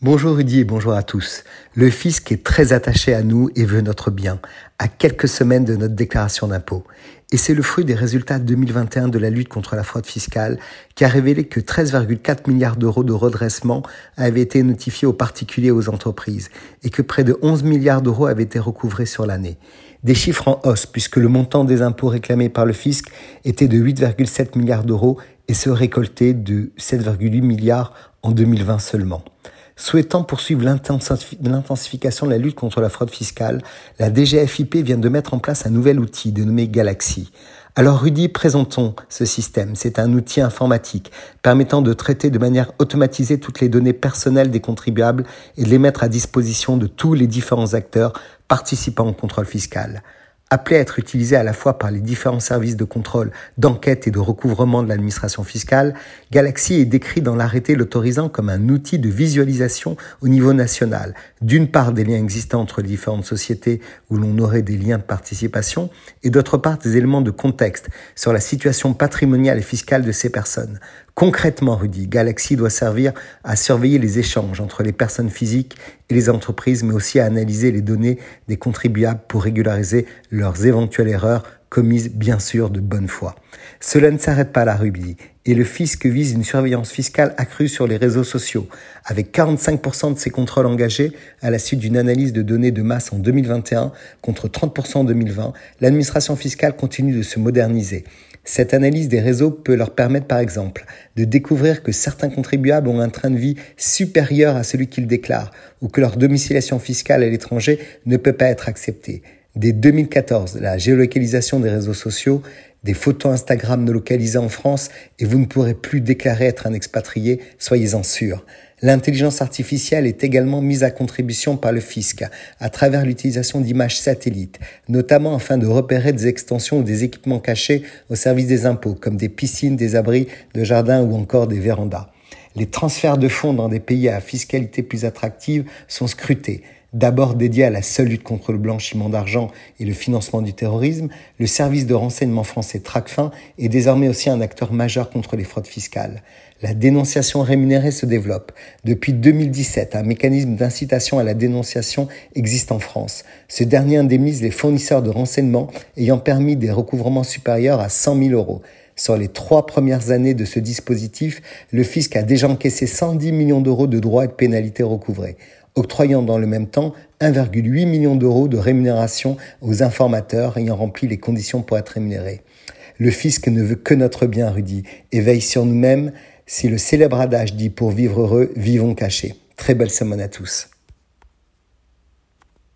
Bonjour Rudy et bonjour à tous. Le fisc est très attaché à nous et veut notre bien, à quelques semaines de notre déclaration d'impôt. Et c'est le fruit des résultats 2021 de la lutte contre la fraude fiscale qui a révélé que 13,4 milliards d'euros de redressement avaient été notifiés aux particuliers et aux entreprises et que près de 11 milliards d'euros avaient été recouvrés sur l'année. Des chiffres en hausse puisque le montant des impôts réclamés par le fisc était de 8,7 milliards d'euros et se récoltait de 7,8 milliards en 2020 seulement. Souhaitant poursuivre l'intensification de la lutte contre la fraude fiscale, la DGFIP vient de mettre en place un nouvel outil dénommé Galaxy. Alors Rudy, présentons ce système. C'est un outil informatique permettant de traiter de manière automatisée toutes les données personnelles des contribuables et de les mettre à disposition de tous les différents acteurs participant au contrôle fiscal. Appelé à être utilisé à la fois par les différents services de contrôle, d'enquête et de recouvrement de l'administration fiscale, Galaxy est décrit dans l'arrêté l'autorisant comme un outil de visualisation au niveau national, d'une part des liens existants entre les différentes sociétés où l'on aurait des liens de participation, et d'autre part des éléments de contexte sur la situation patrimoniale et fiscale de ces personnes. Concrètement, Rudy, Galaxy doit servir à surveiller les échanges entre les personnes physiques et les entreprises, mais aussi à analyser les données des contribuables pour régulariser leurs éventuelles erreurs commises bien sûr de bonne foi. Cela ne s'arrête pas là, Ruby, et le fisc vise une surveillance fiscale accrue sur les réseaux sociaux, avec 45% de ses contrôles engagés à la suite d'une analyse de données de masse en 2021 contre 30% en 2020. L'administration fiscale continue de se moderniser. Cette analyse des réseaux peut leur permettre par exemple de découvrir que certains contribuables ont un train de vie supérieur à celui qu'ils déclarent ou que leur domiciliation fiscale à l'étranger ne peut pas être acceptée. Dès 2014, la géolocalisation des réseaux sociaux, des photos Instagram ne localisées en France et vous ne pourrez plus déclarer être un expatrié, soyez-en sûrs. L'intelligence artificielle est également mise à contribution par le fisc à travers l'utilisation d'images satellites, notamment afin de repérer des extensions ou des équipements cachés au service des impôts, comme des piscines, des abris de jardins ou encore des vérandas. Les transferts de fonds dans des pays à fiscalité plus attractive sont scrutés. D'abord dédié à la seule lutte contre le blanchiment d'argent et le financement du terrorisme, le service de renseignement français TRACFIN est désormais aussi un acteur majeur contre les fraudes fiscales. La dénonciation rémunérée se développe. Depuis 2017, un mécanisme d'incitation à la dénonciation existe en France. Ce dernier indemnise les fournisseurs de renseignements ayant permis des recouvrements supérieurs à 100 000 euros. Sur les trois premières années de ce dispositif, le fisc a déjà encaissé 110 millions d'euros de droits et de pénalités recouvrés octroyant dans le même temps 1,8 million d'euros de rémunération aux informateurs ayant rempli les conditions pour être rémunérés. Le fisc ne veut que notre bien, Rudy, et veille sur nous-mêmes si le célèbre adage dit pour vivre heureux, vivons cachés. Très belle semaine à tous.